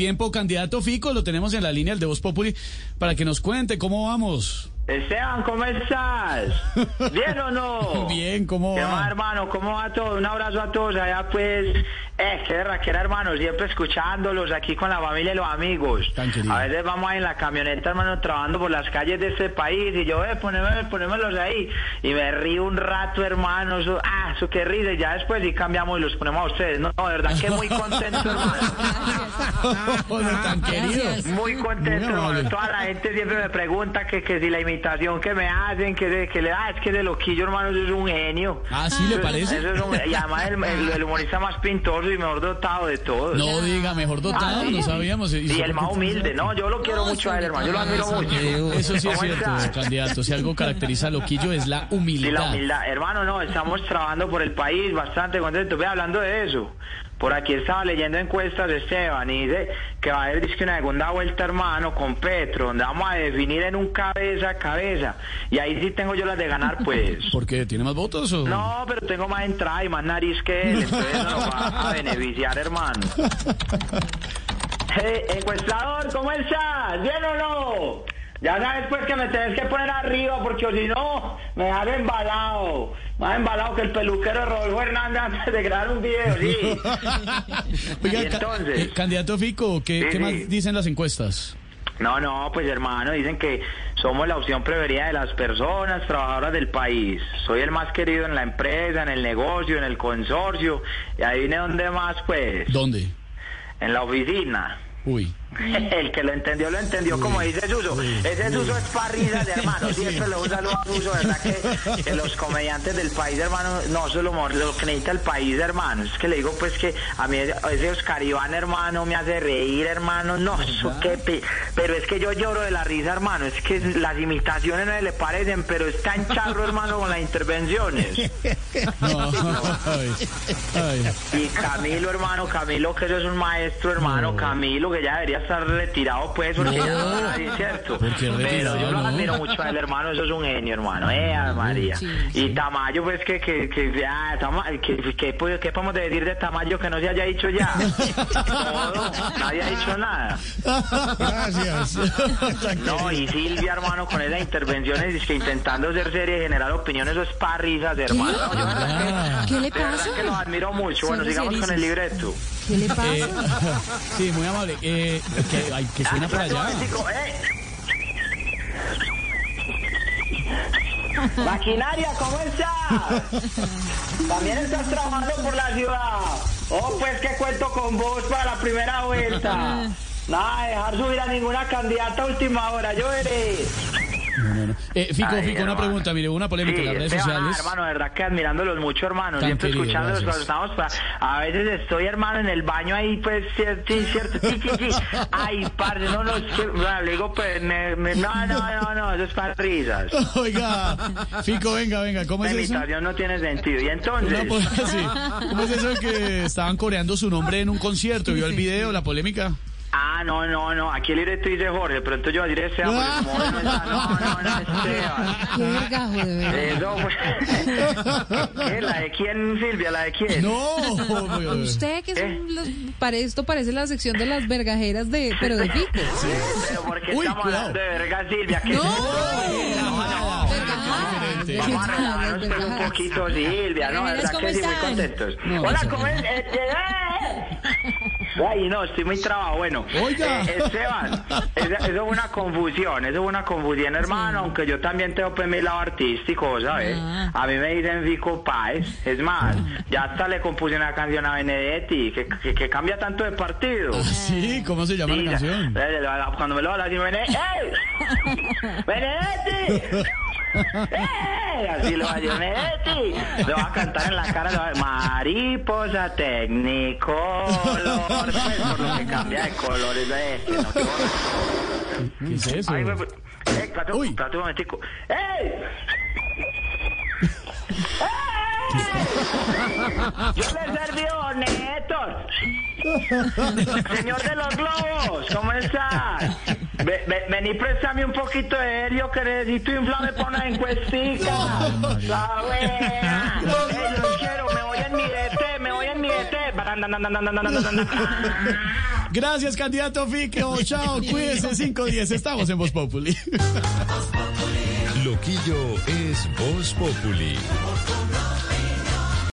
tiempo. Candidato Fico, lo tenemos en la línea, el de Voz Populi, para que nos cuente cómo vamos. Esteban, ¿cómo estás? ¿Bien o no? Bien, ¿cómo ¿Qué va? más, hermano? ¿Cómo va todo? Un abrazo a todos allá, pues. Eh, qué raquera, hermano. Siempre escuchándolos aquí con la familia y los amigos. A veces vamos ahí en la camioneta, hermano, trabajando por las calles de este país. Y yo, eh, poneme, ponémelos ahí. Y me río un rato, hermano. Eso, ah, eso qué risa. Y ya después sí cambiamos y los ponemos a ustedes. No, de verdad que muy contento, hermano. Hola, tan querido. Muy contento, Muy. Toda la gente siempre me pregunta que, que si la imitación que me hacen, que, de, que le da, es que de loquillo, hermano, eso es un genio. Ah, ¿sí le Eso- parece? eso es un- y además el, el- el humorista más pintoso y mejor dotado de todos. No diga, mejor dotado, Ah, sí. no sabíamos. Y el más humilde, no, yo lo quiero mucho a él, hermano, yo lo admiro mucho. Eso sí es ¿Cómo cierto, candidato. Si algo caracteriza a Loquillo es la Sí, la humildad. humildad. Hermano, no, estamos trabajando por el país, bastante contentos. Ve, hablando de eso, por aquí estaba leyendo encuestas de Esteban y dice que va a haber disque una segunda vuelta, hermano, con Petro, donde vamos a definir en un cabeza a cabeza. Y ahí sí tengo yo las de ganar, pues. ¿Por qué? ¿Tiene más votos o...? No, pero tengo más entrada y más nariz que él, entonces nos va a beneficiar, hermano. Hey, encuestador, ¿cómo estás? ¿Bien o no? Ya sabes pues que me tenés que poner arriba porque si no me dejas embalado. Más embalado que el peluquero de Rodolfo Hernández antes de grabar un video, sí. Oiga, ca- entonces. eh, candidato Fico, ¿qué, Sí, qué sí. más dicen las encuestas? No, no, pues hermano, dicen que somos la opción preferida de las personas trabajadoras del país. Soy el más querido en la empresa, en el negocio, en el consorcio. Y ahí viene donde más, pues, ¿Dónde? en la oficina. Uy. El que lo entendió, lo entendió, como dice Suso. Ese Suso es parrilla de hermano. Siempre lo usa lo Suso, ¿verdad? Que, que los comediantes del país, hermano, no solo lo que necesita el país, hermano. Es que le digo, pues, que a mí ese Oscar Iván, hermano, me hace reír, hermano. No, eso qué. pe- Pero es que yo lloro de la risa, hermano. Es que las imitaciones no le parecen, pero es tan charro, hermano, con las intervenciones. No. Ay, ay. Y Camilo, hermano, Camilo, que eso es un maestro, hermano, Camilo, que ya debería estar retirado, pues, porque ya no nadie, ¿cierto? ¿Por qué Pero yo lo no? admiro mucho a él, hermano, eso es un genio, hermano, eh, Ave María. Y Tamayo, pues, que, que, que, ah, Tama- que, que, pues, ¿qué podemos decir de Tamayo que no se haya dicho ya? Todo, nadie ha dicho nada. Gracias. No, y Silvia, hermano, con esas intervenciones, es que intentando ser seria y generar opiniones, eso es para risas, hermano. No, yo Ah. ¿Qué le que- de verdad pasa? que los admiro mucho. Bueno, sigamos con el libreto. ¿Qué le pasa? Eh, sí, muy amable. Eh, que, suena por allá. Maquinaria, ¿cómo estás? También estás trabajando por la ciudad. Oh, pues que cuento con vos para la primera vuelta. Nada, de dejar subir a ninguna candidata a última hora, yo veré. No, no, no. Eh, Fico, Ay, Fico, una hermano. pregunta. Mire, una polémica en las redes sociales. ah, hermano, de verdad que admirándolos mucho, hermano. Tan Siempre querido, escuchándolos cuando estamos. pa- A veces estoy, hermano, en el baño ahí, pues, cier- sí, cierto. Sí, sí, sí. Ay, parce, no, no, es que, bueno, le digo, pues, me- me- no, no, no, no, eso es para risas. Oiga, Fico, venga, venga, ¿cómo La es eso? imitación no tiene sentido. Y entonces. Una sí. ¿Cómo es eso de que estaban coreando su nombre en un concierto? ¿Vio el video, la polémica? Ah, no, no, no. Aquí el libreto dice Jorge, pero entonces yo diré porque como no no, no, no, Esteban. Qué vergajo, de verdad. Eso fue. ¿Qué? ¿La de quién, Silvia? ¿La de quién? No. Usted que ¿Eh? son los, pare, esto parece la sección de las vergajeras de, pero de Fico. Pero porque Uy, estamos hablando de verga, Silvia. Que No. no. Vamos a pues, un poquito, Silvia, ¿no? Vergajeras, ¿Verdad ¿cómo que sí? Muy contentos. Hola, ¿cómo es? Eh, eh, Ay, no, estoy muy trabado. Bueno, Oiga. eh, Esteban, eso, eso es una confusión, eso es una confusión, hermano, aunque yo también tengo pues mi lado artístico, ¿sabes? Ah. A mí me dicen Fico Páez, es más, ya hasta le compuse una canción a Benedetti, que, que, que cambia tanto de partido. Ah, sí, ¿cómo se llama Sí, la canción? Eh, Cuando me lo habla así, Benedetti, ¡Ey! ¡Benedetti! ¡Eh! Así lo va a decir, Benedetti. Lo va a cantar en la cara, lo va a- mariposa tecnicolor. Pues, por lo que cambia de colores de este, ¿no? Qué. ¿Qué es eso? Ay, güey, güey. Eh, espérate, Uy. espérate un momentico. ¡Ey! Yo le serví Néstor. Señor de los globos, ¿cómo estás? Vení, préstame un poquito de helio que necesito inflame para una encuestica. La buena. No, quiero, me voy en mi DT, me voy en mi DT. Gracias, candidato Fiqueo. Oh, chao, cuídese 510. Estamos en Voz Populi. Loquillo es Voz Populi.